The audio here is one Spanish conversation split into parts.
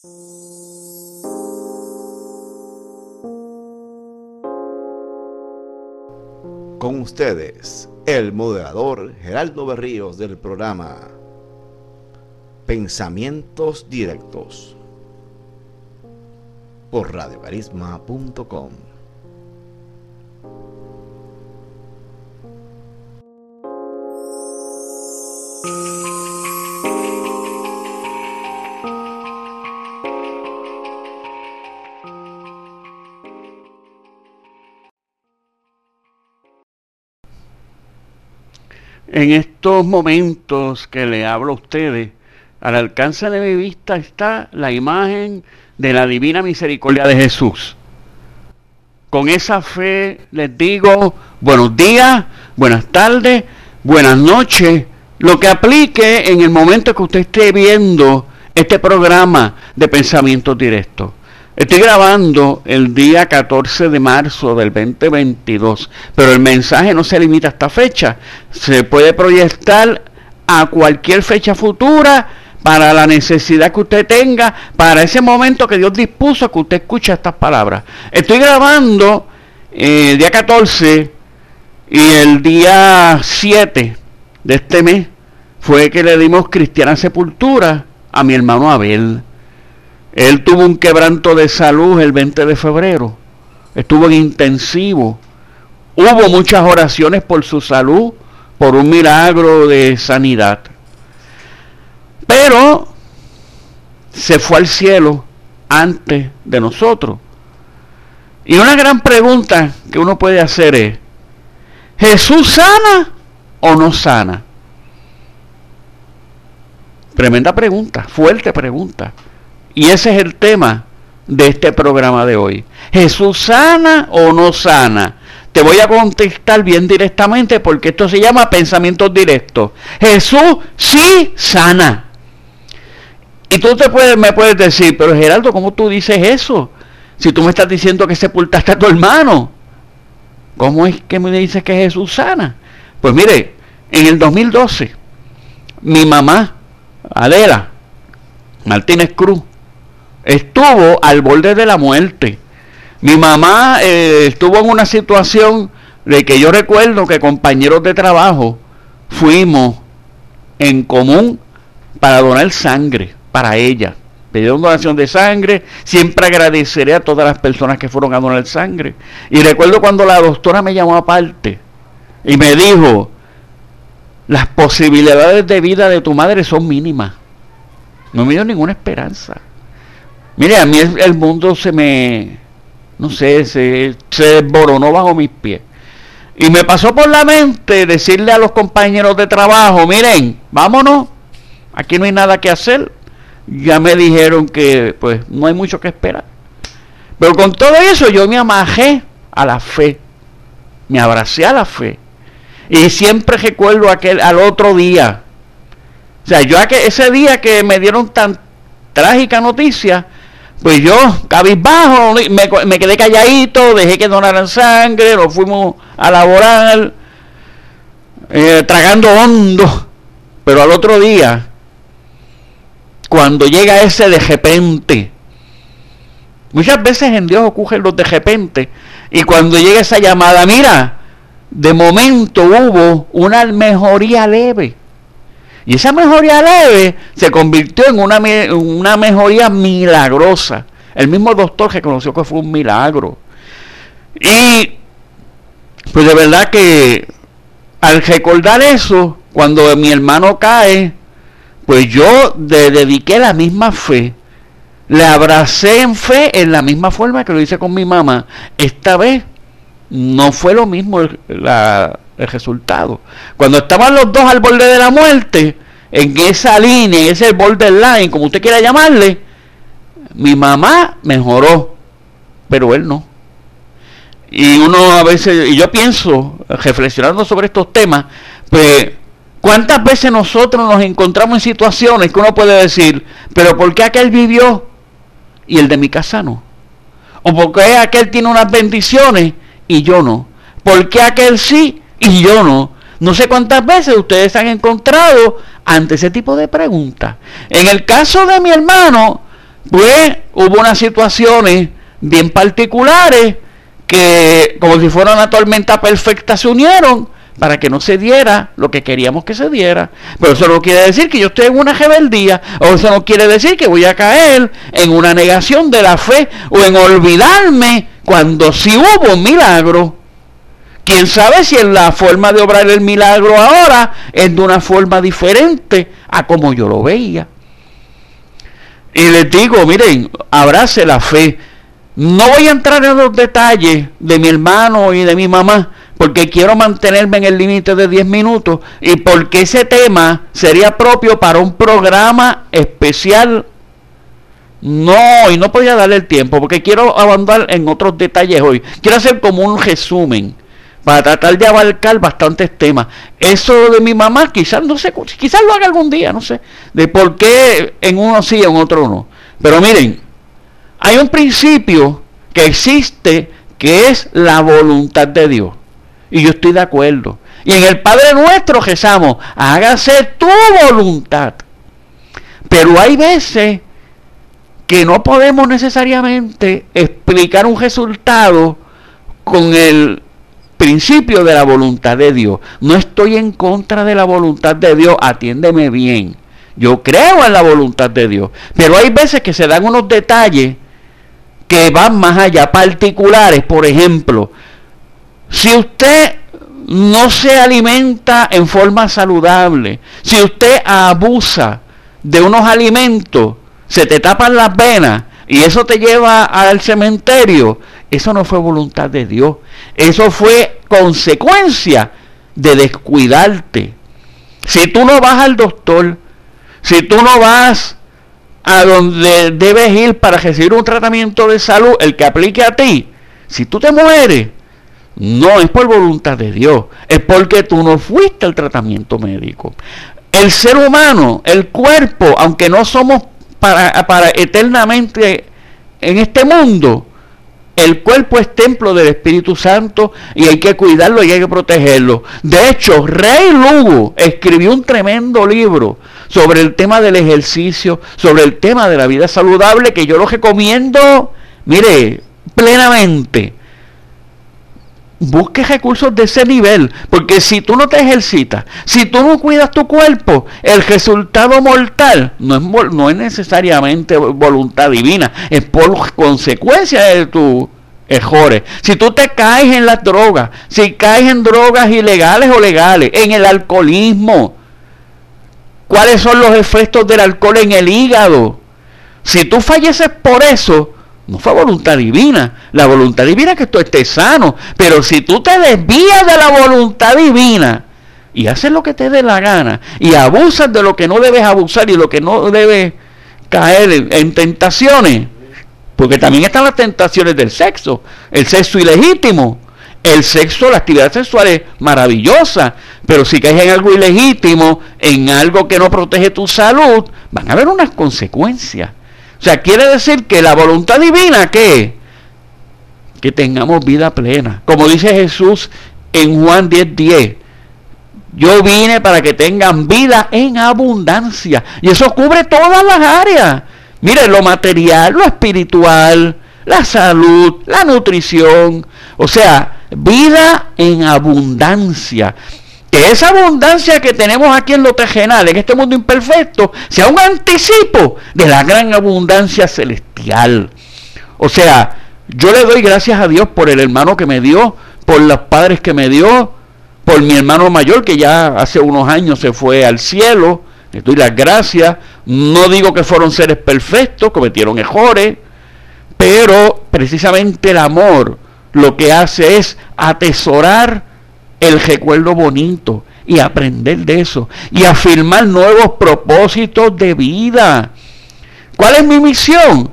Con ustedes, el moderador Geraldo Berríos del programa Pensamientos Directos por radiocarisma.com. En estos momentos que le hablo a ustedes, al alcance de mi vista está la imagen de la divina misericordia de Jesús. Con esa fe les digo buenos días, buenas tardes, buenas noches, lo que aplique en el momento que usted esté viendo este programa de pensamiento directo. Estoy grabando el día 14 de marzo del 2022, pero el mensaje no se limita a esta fecha, se puede proyectar a cualquier fecha futura para la necesidad que usted tenga, para ese momento que Dios dispuso que usted escuche estas palabras. Estoy grabando eh, el día 14 y el día 7 de este mes fue que le dimos cristiana sepultura a mi hermano Abel. Él tuvo un quebranto de salud el 20 de febrero. Estuvo en intensivo. Hubo muchas oraciones por su salud, por un milagro de sanidad. Pero se fue al cielo antes de nosotros. Y una gran pregunta que uno puede hacer es, ¿Jesús sana o no sana? Tremenda pregunta, fuerte pregunta. Y ese es el tema de este programa de hoy. ¿Jesús sana o no sana? Te voy a contestar bien directamente porque esto se llama pensamientos directos. Jesús sí sana. Y tú te puedes, me puedes decir, pero Geraldo, ¿cómo tú dices eso? Si tú me estás diciendo que sepultaste a tu hermano, ¿cómo es que me dices que Jesús sana? Pues mire, en el 2012, mi mamá, Adela Martínez Cruz, estuvo al borde de la muerte. Mi mamá eh, estuvo en una situación de que yo recuerdo que compañeros de trabajo fuimos en común para donar sangre para ella. Pidieron donación de sangre. Siempre agradeceré a todas las personas que fueron a donar sangre. Y recuerdo cuando la doctora me llamó aparte y me dijo, las posibilidades de vida de tu madre son mínimas. No me dio ninguna esperanza. Mire, a mí el, mundo se me, no sé, se, se desboronó bajo mis pies. Y me pasó por la mente decirle a los compañeros de trabajo, miren, vámonos, aquí no hay nada que hacer. Ya me dijeron que pues no hay mucho que esperar. Pero con todo eso yo me amajé a la fe, me abracé a la fe. Y siempre recuerdo aquel al otro día. O sea, yo ese día que me dieron tan trágica noticia, pues yo, cabizbajo, me, me quedé calladito, dejé que donaran sangre, nos fuimos a laborar, eh, tragando hondo. Pero al otro día, cuando llega ese de repente, muchas veces en Dios ocurren los de repente, y cuando llega esa llamada, mira, de momento hubo una mejoría leve. Y esa mejoría leve se convirtió en una, una mejoría milagrosa. El mismo doctor reconoció que fue un milagro. Y pues de verdad que al recordar eso, cuando mi hermano cae, pues yo le dediqué la misma fe. Le abracé en fe en la misma forma que lo hice con mi mamá. Esta vez no fue lo mismo el, el resultado. Cuando estaban los dos al borde de la muerte, en esa línea, en ese borderline, como usted quiera llamarle, mi mamá mejoró, pero él no. Y uno a veces, y yo pienso, reflexionando sobre estos temas, pues, ¿cuántas veces nosotros nos encontramos en situaciones que uno puede decir, pero ¿por qué aquel vivió y el de mi casa no? ¿O por qué aquel tiene unas bendiciones y yo no? ¿Por qué aquel sí y yo no? No sé cuántas veces ustedes han encontrado ante ese tipo de preguntas. En el caso de mi hermano, pues hubo unas situaciones bien particulares que como si fuera una tormenta perfecta se unieron para que no se diera lo que queríamos que se diera. Pero eso no quiere decir que yo estoy en una rebeldía, o eso no quiere decir que voy a caer en una negación de la fe o en olvidarme cuando sí hubo un milagro. Quién sabe si en la forma de obrar el milagro ahora es de una forma diferente a como yo lo veía. Y les digo, miren, abrace la fe. No voy a entrar en los detalles de mi hermano y de mi mamá, porque quiero mantenerme en el límite de 10 minutos y porque ese tema sería propio para un programa especial. No, y no podía darle el tiempo porque quiero abandonar en otros detalles hoy. Quiero hacer como un resumen para tratar de abarcar bastantes temas. Eso de mi mamá, quizás no sé, quizás lo haga algún día, no sé, de por qué en uno sí y en otro no. Pero miren, hay un principio que existe que es la voluntad de Dios. Y yo estoy de acuerdo. Y en el Padre nuestro rezamos, hágase tu voluntad. Pero hay veces que no podemos necesariamente explicar un resultado con el principio de la voluntad de Dios. No estoy en contra de la voluntad de Dios, atiéndeme bien. Yo creo en la voluntad de Dios. Pero hay veces que se dan unos detalles que van más allá, particulares. Por ejemplo, si usted no se alimenta en forma saludable, si usted abusa de unos alimentos, se te tapan las venas y eso te lleva al cementerio, eso no fue voluntad de Dios, eso fue consecuencia de descuidarte. Si tú no vas al doctor, si tú no vas a donde debes ir para recibir un tratamiento de salud, el que aplique a ti, si tú te mueres, no es por voluntad de Dios, es porque tú no fuiste al tratamiento médico. El ser humano, el cuerpo, aunque no somos para, para eternamente en este mundo, el cuerpo es templo del Espíritu Santo y hay que cuidarlo y hay que protegerlo. De hecho, Rey Lugo escribió un tremendo libro sobre el tema del ejercicio, sobre el tema de la vida saludable, que yo lo recomiendo, mire, plenamente busque recursos de ese nivel, porque si tú no te ejercitas, si tú no cuidas tu cuerpo, el resultado mortal no es, no es necesariamente voluntad divina, es por consecuencia de tus errores. Si tú te caes en las drogas, si caes en drogas ilegales o legales, en el alcoholismo, ¿cuáles son los efectos del alcohol en el hígado? Si tú falleces por eso, no fue voluntad divina. La voluntad divina es que tú estés sano. Pero si tú te desvías de la voluntad divina y haces lo que te dé la gana y abusas de lo que no debes abusar y lo que no debes caer en, tentaciones, porque también están las tentaciones del sexo, el sexo ilegítimo. El sexo, la actividad sexual es maravillosa, pero si caes en algo ilegítimo, en algo que no protege tu salud, van a haber unas consecuencias. O sea, quiere decir que la voluntad divina, ¿qué? Que tengamos vida plena. Como dice Jesús en Juan 10:10. 10, yo vine para que tengan vida en abundancia. Y eso cubre todas las áreas. Mire, lo material, lo espiritual, la salud, la nutrición. O sea, vida en abundancia que esa abundancia que tenemos aquí en lo terrenal, en este mundo imperfecto, sea un anticipo de la gran abundancia celestial. O sea, yo le doy gracias a Dios por el hermano que me dio, por los padres que me dio, por mi hermano mayor que ya hace unos años se fue al cielo. Le doy las gracias. No digo que fueron seres perfectos, cometieron errores, pero precisamente el amor lo que hace es atesorar el recuerdo bonito y aprender de eso y afirmar nuevos propósitos de vida. ¿Cuál es mi misión?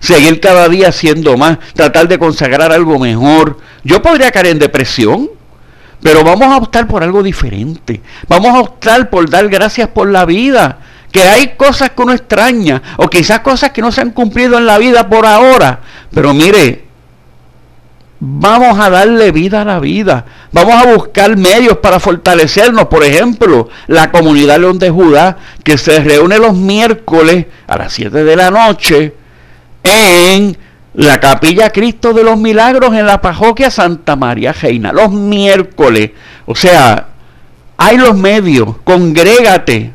Seguir cada día haciendo más, tratar de consagrar algo mejor. Yo podría caer en depresión, pero vamos a optar por algo diferente. Vamos a optar por dar gracias por la vida. Que hay cosas que uno extraña, o quizás cosas que no se han cumplido en la vida por ahora. Pero mire, Vamos a darle vida a la vida. Vamos a buscar medios para fortalecernos. Por ejemplo, la comunidad León de Judá, que se reúne los miércoles a las 7 de la noche en la Capilla Cristo de los Milagros en la parroquia Santa María Reina. Los miércoles. O sea, hay los medios. Congrégate.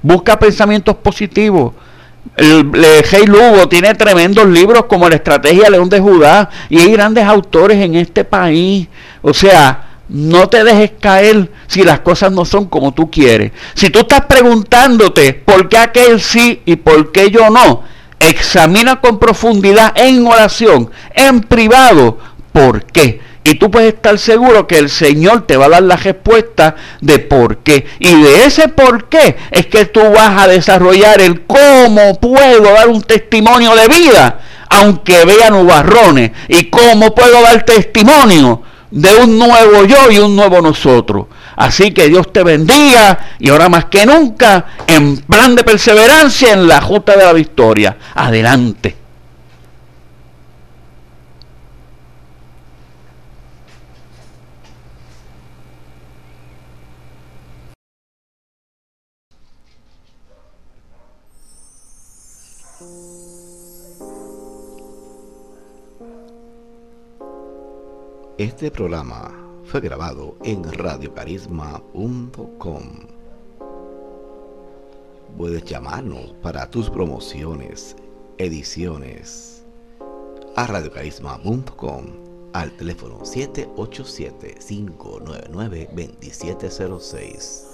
Busca pensamientos positivos. El, Rey Lugo tiene tremendos libros como La Estrategia León de Judá y hay grandes autores en este país. O sea, no te dejes caer si las cosas no son como tú quieres. Si tú estás preguntándote por qué aquel sí y por qué yo no, examina con profundidad en oración, en privado, por qué y tú puedes estar seguro que el Señor te va a dar la respuesta de por qué. Y de ese por qué es que tú vas a desarrollar el cómo puedo dar un testimonio de vida, aunque vean nubarrones. Y cómo puedo dar testimonio de un nuevo yo y un nuevo nosotros. Así que Dios te bendiga y ahora más que nunca, en plan de perseverancia en la justa de la victoria. Adelante. Este programa fue grabado en radiocarisma.com. Puedes llamarnos para tus promociones, ediciones a radiocarisma.com al teléfono 787-599-2706.